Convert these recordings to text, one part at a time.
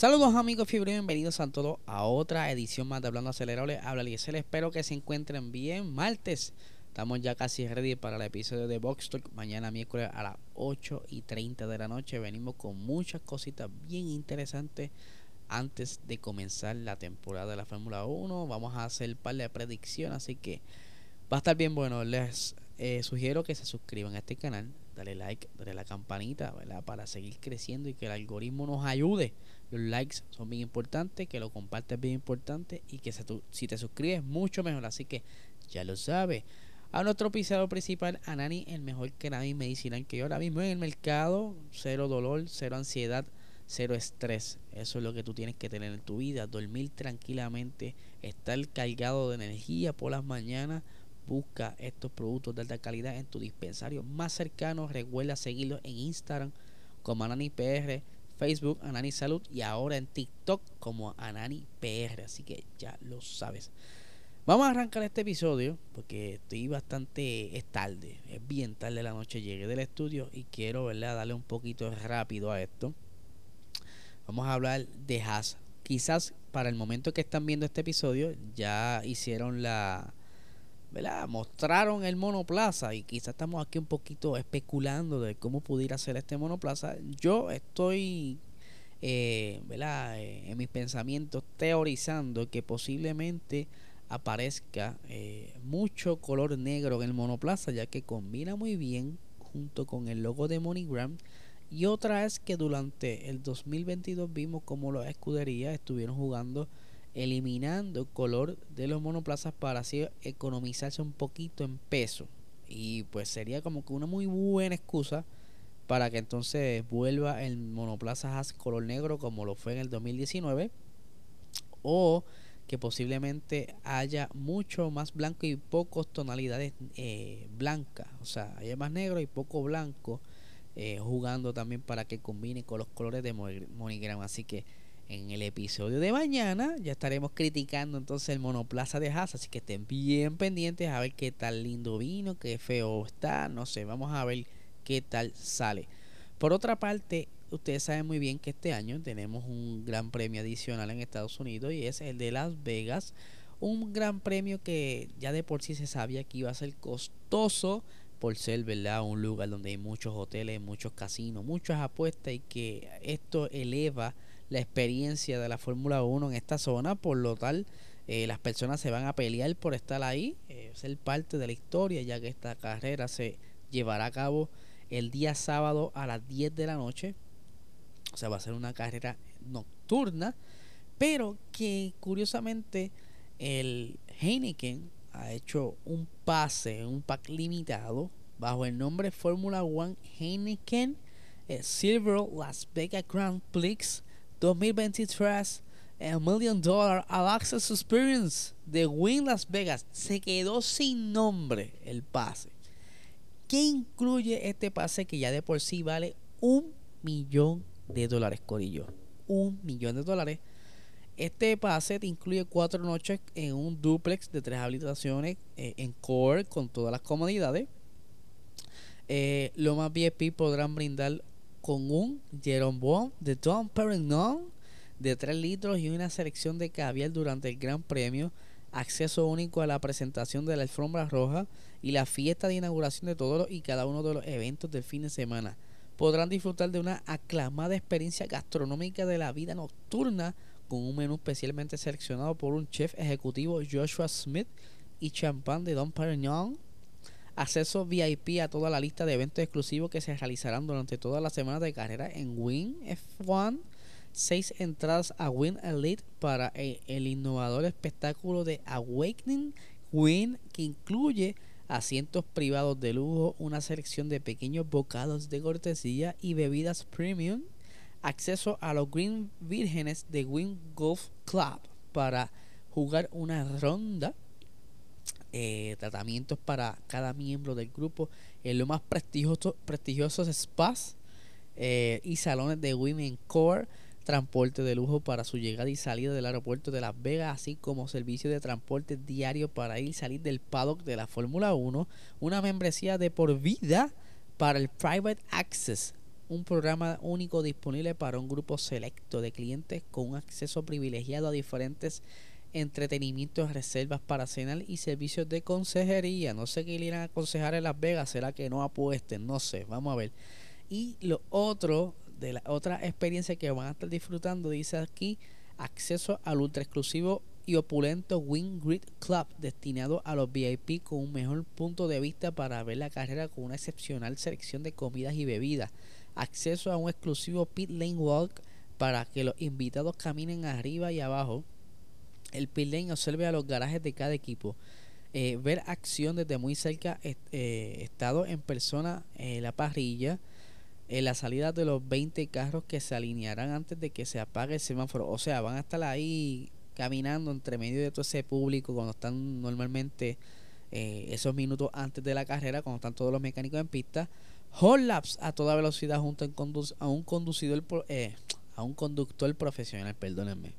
Saludos amigos fiebre, bienvenidos a todos a otra edición más de Hablando Acelerable. Habla Liesel, espero que se encuentren bien. Martes, estamos ya casi ready para el episodio de Box Talk. Mañana miércoles a las 8 y 30 de la noche. Venimos con muchas cositas bien interesantes antes de comenzar la temporada de la Fórmula 1. Vamos a hacer un par de predicciones, así que va a estar bien bueno. Les eh, sugiero que se suscriban a este canal, dale like, dale la campanita, ¿verdad? Para seguir creciendo y que el algoritmo nos ayude los likes son bien importantes, que lo compartes bien importante y que si te suscribes mucho mejor. Así que ya lo sabes. A nuestro pisado principal, Anani, el mejor nadie medicinal que yo ahora mismo en el mercado. Cero dolor, cero ansiedad, cero estrés. Eso es lo que tú tienes que tener en tu vida. Dormir tranquilamente, estar cargado de energía por las mañanas. Busca estos productos de alta calidad en tu dispensario más cercano. Recuerda seguirlo en Instagram como Anani PR Facebook Anani Salud y ahora en TikTok como Anani PR. Así que ya lo sabes. Vamos a arrancar este episodio porque estoy bastante es tarde, es bien tarde la noche. Llegué del estudio y quiero ¿verdad? darle un poquito rápido a esto. Vamos a hablar de Haas. Quizás para el momento que están viendo este episodio ya hicieron la, mostraron el monoplaza y quizás estamos aquí un poquito especulando de cómo pudiera ser este monoplaza. Yo estoy eh, ¿verdad? Eh, en mis pensamientos teorizando que posiblemente aparezca eh, mucho color negro en el monoplaza ya que combina muy bien junto con el logo de MoneyGram y otra es que durante el 2022 vimos como las escuderías estuvieron jugando eliminando color de los monoplazas para así economizarse un poquito en peso. Y pues sería como que una muy buena excusa para que entonces vuelva el monoplaza Haas color negro como lo fue en el 2019 o que posiblemente haya mucho más blanco y pocos tonalidades eh, blancas, o sea, haya más negro y poco blanco eh, jugando también para que combine con los colores de MoneyGram, así que en el episodio de mañana ya estaremos criticando entonces el monoplaza de Haas, así que estén bien pendientes a ver qué tal lindo vino, qué feo está, no sé, vamos a ver qué tal sale. Por otra parte, ustedes saben muy bien que este año tenemos un gran premio adicional en Estados Unidos y es el de Las Vegas, un gran premio que ya de por sí se sabía que iba a ser costoso por ser verdad un lugar donde hay muchos hoteles, muchos casinos, muchas apuestas y que esto eleva la experiencia de la Fórmula 1 en esta zona, por lo tal eh, las personas se van a pelear por estar ahí, eh, ser parte de la historia, ya que esta carrera se llevará a cabo el día sábado a las 10 de la noche, o sea, va a ser una carrera nocturna, pero que curiosamente el Heineken ha hecho un pase, un pack limitado bajo el nombre Fórmula 1 Heineken eh, Silver Las Vegas Grand Prix 2023 el Million Dollar All Access Experience de Win Las Vegas se quedó sin nombre el pase. ¿Qué incluye este pase que ya de por sí vale un millón de dólares, Corillo? Un millón de dólares. Este pase te incluye cuatro noches en un duplex de tres habitaciones eh, en core con todas las comodidades. Eh, lo más VIP podrán brindar con un Jerome de Tom Perignon de 3 litros y una selección de caviar durante el Gran Premio, acceso único a la presentación de la alfombra roja y la fiesta de inauguración de todos y cada uno de los eventos del fin de semana. Podrán disfrutar de una aclamada experiencia gastronómica de la vida nocturna con un menú especialmente seleccionado por un chef ejecutivo Joshua Smith y champán de Don Perignon acceso VIP a toda la lista de eventos exclusivos que se realizarán durante toda la semana de carrera en Win F1, seis entradas a Win Elite para el, innovador espectáculo de Awakening Win que incluye asientos privados de lujo, una selección de pequeños bocados de cortesía y bebidas premium, acceso a los Green Vírgenes de Wing Golf Club para jugar una ronda. Eh, tratamientos para cada miembro del grupo. En los más prestigioso, prestigiosos spas eh, y salones de Women Core transporte de lujo para su llegada y salida del aeropuerto de Las Vegas, así como servicio de transporte diario para ir y salir del paddock de la Fórmula 1, una membresía de por vida para el Private Access, un programa único disponible para un grupo selecto de clientes con un acceso privilegiado a diferentes entretenimientos, reservas para cenar y servicios de consejería. No sé qué le irán a aconsejar en Las Vegas, será que no apuesten, no sé, vamos a ver. Y lo otro de la otra experiencia que van a estar disfrutando, dice aquí, acceso al ultra exclusivo y opulento Wing Grid Club, destinado a los VIP con un mejor punto de vista para ver la carrera con una excepcional selección de comidas y bebidas. Acceso a un exclusivo Pit Lane Walk para que los invitados caminen arriba y abajo. El Pit Lane observe a los garajes de cada equipo. Eh, ver acción desde muy cerca, eh, estado en persona en la parrilla en la salida de los 20 carros que se alinearán antes de que se apague el semáforo. O sea, van a estar ahí caminando entre medio de todo ese público cuando están normalmente eh, esos minutos antes de la carrera, cuando están todos los mecánicos en pista. Hot laps a toda velocidad junto a un, conducidor, eh, a un conductor profesional, perdónenme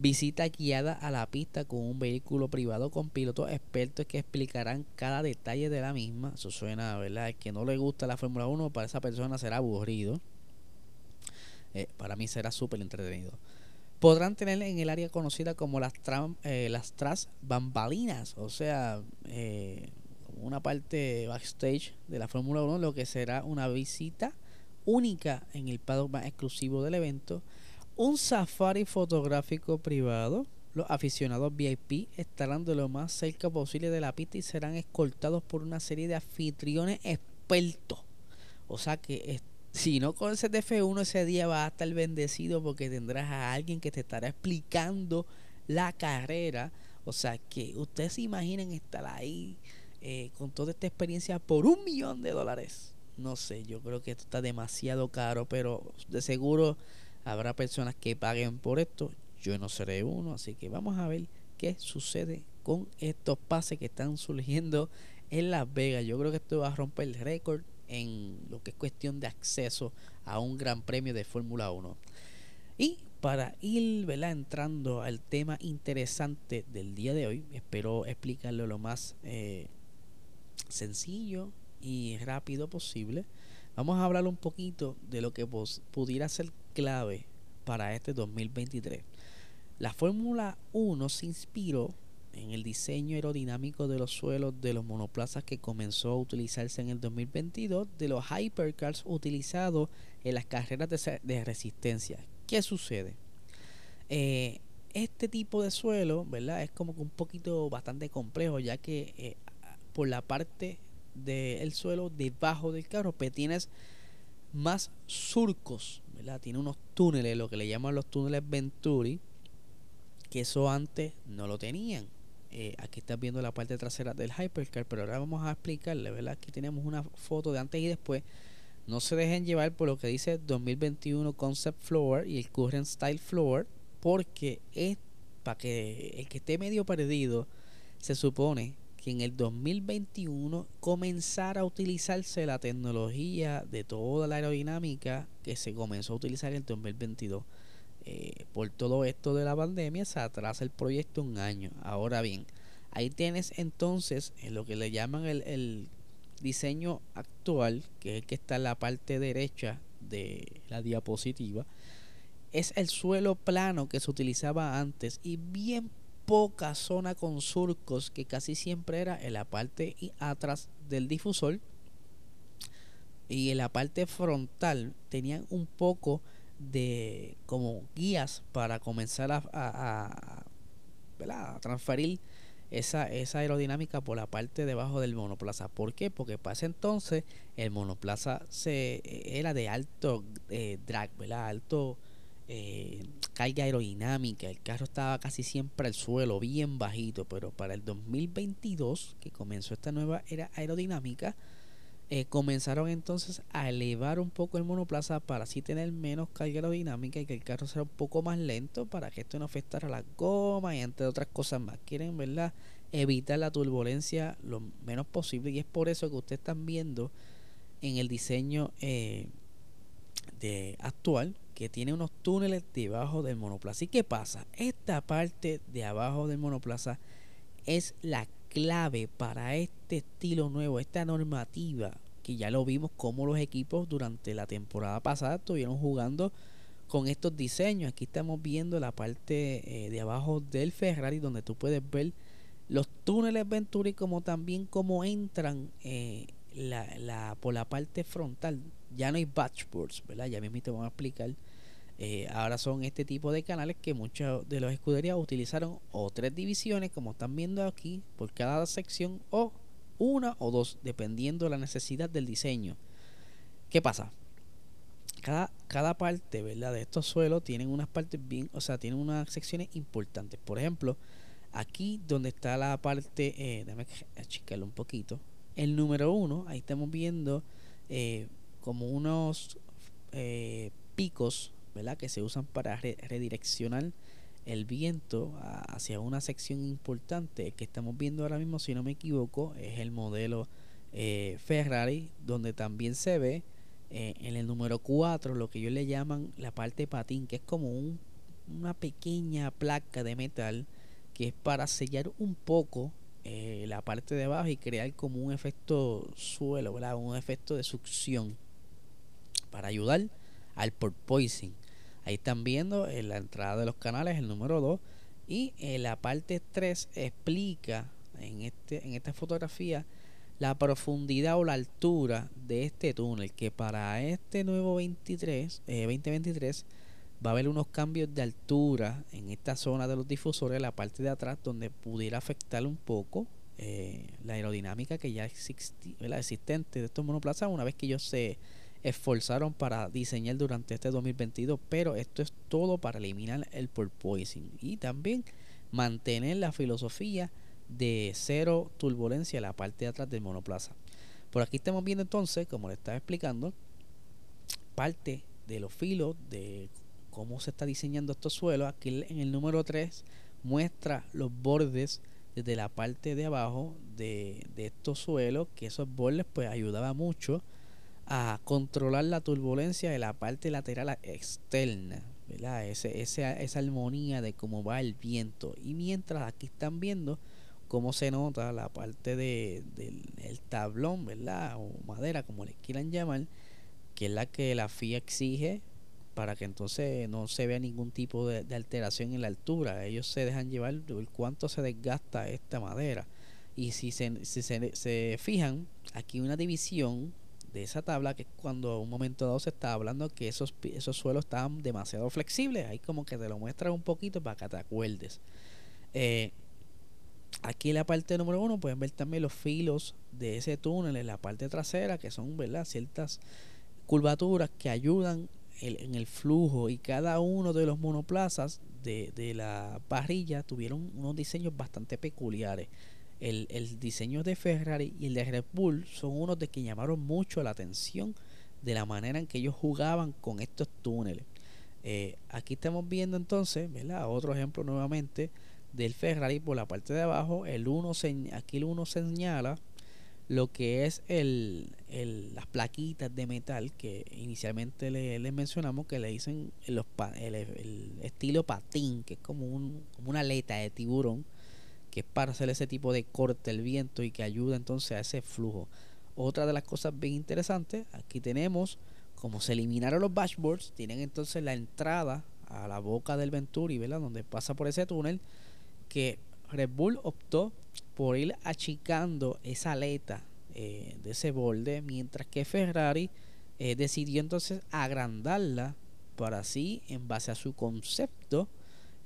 visita guiada a la pista con un vehículo privado con pilotos expertos que explicarán cada detalle de la misma. Eso suena, ¿verdad? El que no le gusta la Fórmula 1, para esa persona será aburrido. Eh, para mí será súper entretenido. Podrán tener en el área conocida como las, eh, las tras bambalinas, o sea, eh, una parte backstage de la Fórmula 1, lo que será una visita única en el paddock más exclusivo del evento un safari fotográfico privado. Los aficionados VIP estarán de lo más cerca posible de la pista y serán escoltados por una serie de anfitriones expertos. O sea que si no conoces de F1 ese día vas a estar bendecido porque tendrás a alguien que te estará explicando la carrera. O sea que ustedes se imaginen estar ahí eh, con toda esta experiencia por un millón de dólares. No sé, yo creo que esto está demasiado caro, pero de seguro Habrá personas que paguen por esto. Yo no seré uno. Así que vamos a ver qué sucede con estos pases que están surgiendo en Las Vegas. Yo creo que esto va a romper el récord en lo que es cuestión de acceso a un gran premio de Fórmula 1. Y para ir entrando al tema interesante del día de hoy, espero explicarlo lo más eh, sencillo y rápido posible. Vamos a hablar un poquito de lo que pudiera ser clave para este 2023. La Fórmula 1 se inspiró en el diseño aerodinámico de los suelos de los monoplazas que comenzó a utilizarse en el 2022 de los hypercars utilizados en las carreras de, resistencia. ¿Qué sucede? Eh, este tipo de suelo, ¿verdad? Es como que un poquito bastante complejo, ya que eh, por la parte del suelo debajo del carro, pues tienes más surcos, Tiene unos túneles, lo que le llaman los túneles Venturi, que eso antes no lo tenían. Eh, aquí estás viendo la parte trasera del Hypercar, pero ahora vamos a explicarle, ¿verdad? Aquí tenemos una foto de antes y después. No se dejen llevar por lo que dice 2021 Concept Floor y el Current Style Floor, porque es para que el que esté medio perdido, se supone que en el 2021 comenzara a utilizarse la tecnología de toda la aerodinámica que se comenzó a utilizar en el 2022. Eh, por todo esto de la pandemia se atrasa el proyecto un año. Ahora bien, ahí tienes entonces en lo que le llaman el, el diseño actual, que es el que está en la parte derecha de la diapositiva, es el suelo plano que se utilizaba antes y bien poca zona con surcos que casi siempre era en la parte atrás del difusor y en la parte frontal tenían un poco de como guías para comenzar a, transferir esa, esa aerodinámica por la parte debajo del monoplaza. ¿Por qué? Porque para ese entonces el monoplaza se, era de alto eh, drag, alto eh, carga aerodinámica, el carro estaba casi siempre al suelo, bien bajito, pero para el 2022, que comenzó esta nueva era aerodinámica, eh, comenzaron entonces a elevar un poco el monoplaza para así tener menos carga aerodinámica y que el carro sea un poco más lento para que esto no afectara la goma y entre otras cosas más. Quieren, ¿verdad? Evitar la turbulencia lo menos posible y es por eso que ustedes están viendo en el diseño eh, de actual que tiene unos túneles debajo del monoplaza. ¿Y qué pasa? Esta parte de abajo del monoplaza es la clave para este estilo nuevo, esta normativa, que ya lo vimos como los equipos durante la temporada pasada estuvieron jugando con estos diseños. Aquí estamos viendo la parte eh, de abajo del Ferrari donde tú puedes ver los túneles Venturi como también como entran eh, la, por la parte frontal. Ya no hay batchboards, ¿verdad? Ya mismo te voy a explicar eh, ahora son este tipo de canales que muchos de los escuderías utilizaron o tres divisiones, como están viendo aquí, por cada sección, o una o dos, dependiendo de la necesidad del diseño. ¿Qué pasa? Cada, cada parte ¿verdad? de estos suelos tienen unas partes bien, o sea, tienen unas secciones importantes. Por ejemplo, aquí donde está la parte, eh, déjame achicarlo un poquito. El número uno, ahí estamos viendo eh, como unos eh, picos que se usan para redireccionar el viento hacia una sección importante que estamos viendo ahora mismo, si no me equivoco, es el modelo eh, Ferrari, donde también se ve eh, en el número 4 lo que ellos le llaman la parte patín, que es como un, una pequeña placa de metal que es para sellar un poco eh, la parte de abajo y crear como un efecto suelo, un efecto de succión para ayudar al porpoising. Ahí están viendo en la entrada de los canales el número 2 y en la parte 3 explica en, este, en esta fotografía la profundidad o la altura de este túnel que para este nuevo 23, 2023 eh, va a haber unos cambios de altura en esta zona de los difusores, la parte de atrás, donde pudiera afectar un poco eh, la aerodinámica que ya existe, la existente de estos monoplazas una vez que ellos se esforzaron para diseñar durante este 2022, pero esto es todo para eliminar el porpoising y también mantener la filosofía de cero turbulencia en la parte de atrás del monoplaza. Por aquí estamos viendo entonces, como le estaba explicando, parte de los filos de cómo se está diseñando estos suelos. Aquí en el número 3 muestra los bordes desde la parte de abajo de, de estos suelos, que esos bordes pues ayudaba mucho a controlar la turbulencia de la parte lateral externa, ¿verdad? Ese, esa, esa armonía de cómo va el viento. Y mientras aquí están viendo cómo se nota la parte de, del tablón, ¿verdad? O madera, como les quieran llamar, que es la que la FIA exige para que entonces no se vea ningún tipo de, alteración en la altura. Ellos se dejan llevar cuánto se desgasta esta madera. Y si se, si se, se fijan, aquí una división de esa tabla, que es cuando un momento dado se está hablando que esos, esos suelos estaban demasiado flexibles. Ahí como que te lo muestran un poquito para que te acuerdes. Eh, aquí en la parte número uno pueden ver también los filos de ese túnel en la parte trasera, que son ¿verdad? ciertas curvaturas que ayudan en el flujo y cada uno de los monoplazas de, de la parrilla tuvieron unos diseños bastante peculiares el, el, diseño de Ferrari y el de Red Bull son unos de que llamaron mucho la atención de la manera en que ellos jugaban con estos túneles. Eh, aquí estamos viendo entonces, ¿verdad? Otro ejemplo nuevamente del Ferrari por la parte de abajo. El uno aquí el uno señala lo que es el, el, las plaquitas de metal que inicialmente les le mencionamos que le dicen los, el, el, estilo patín, que es como, un, como una aleta de tiburón que es para hacer ese tipo de corte el viento y que ayuda entonces a ese flujo. Otra de las cosas bien interesantes, aquí tenemos como se eliminaron los dashboards, tienen entonces la entrada a la boca del Venturi, ¿verdad? Donde pasa por ese túnel, que Red Bull optó por ir achicando esa aleta eh, de ese borde, mientras que Ferrari eh, decidió entonces agrandarla para así, en base a su concepto,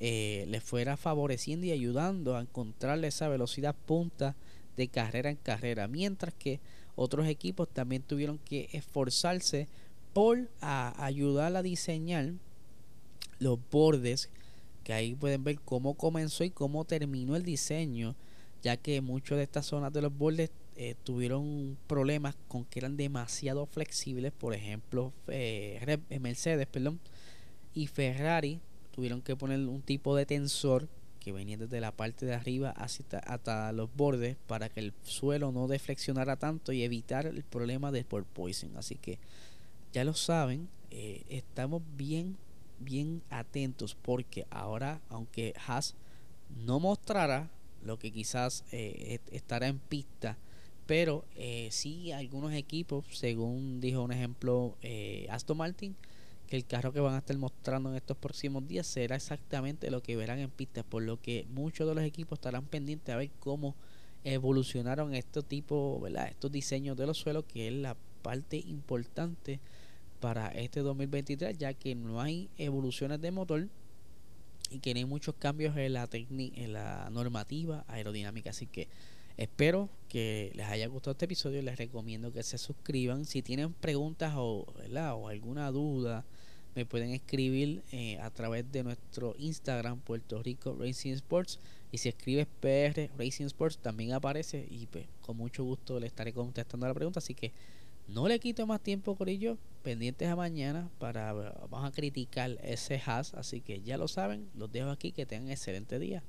eh, le fuera favoreciendo y ayudando a encontrarle esa velocidad punta de carrera en carrera, mientras que otros equipos también tuvieron que esforzarse por ayudar a diseñar los bordes, que ahí pueden ver cómo comenzó y cómo terminó el diseño, ya que muchas de estas zonas de los bordes eh, tuvieron problemas con que eran demasiado flexibles, por ejemplo, eh, Mercedes, perdón, y Ferrari tuvieron que poner un tipo de tensor que venía desde la parte de arriba hasta, hasta los bordes para que el suelo no deflexionara tanto y evitar el problema de porpoising. Así que ya lo saben, eh, estamos bien, bien atentos porque ahora, aunque Haas no mostrará lo que quizás eh, estará en pista, pero eh, sí algunos equipos, según dijo un ejemplo eh, Aston Martin, que el carro que van a estar mostrando en estos próximos días será exactamente lo que verán en pista, por lo que muchos de los equipos estarán pendientes a ver cómo evolucionaron estos tipos, ¿verdad? estos diseños de los suelos, que es la parte importante para este 2023, ya que no hay evoluciones de motor y que no hay muchos cambios en la, en la normativa aerodinámica. Así que espero que les haya gustado este episodio. Les recomiendo que se suscriban. Si tienen preguntas o, alguna duda, me pueden escribir eh, a través de nuestro Instagram, Puerto Rico Racing Sports. Y si escribes PR Racing Sports, también aparece. Y pues, con mucho gusto le estaré contestando la pregunta. Así que no le quito más tiempo, Corillo. Pendientes a mañana para vamos a criticar ese has. Así que ya lo saben. Los dejo aquí. Que tengan excelente día.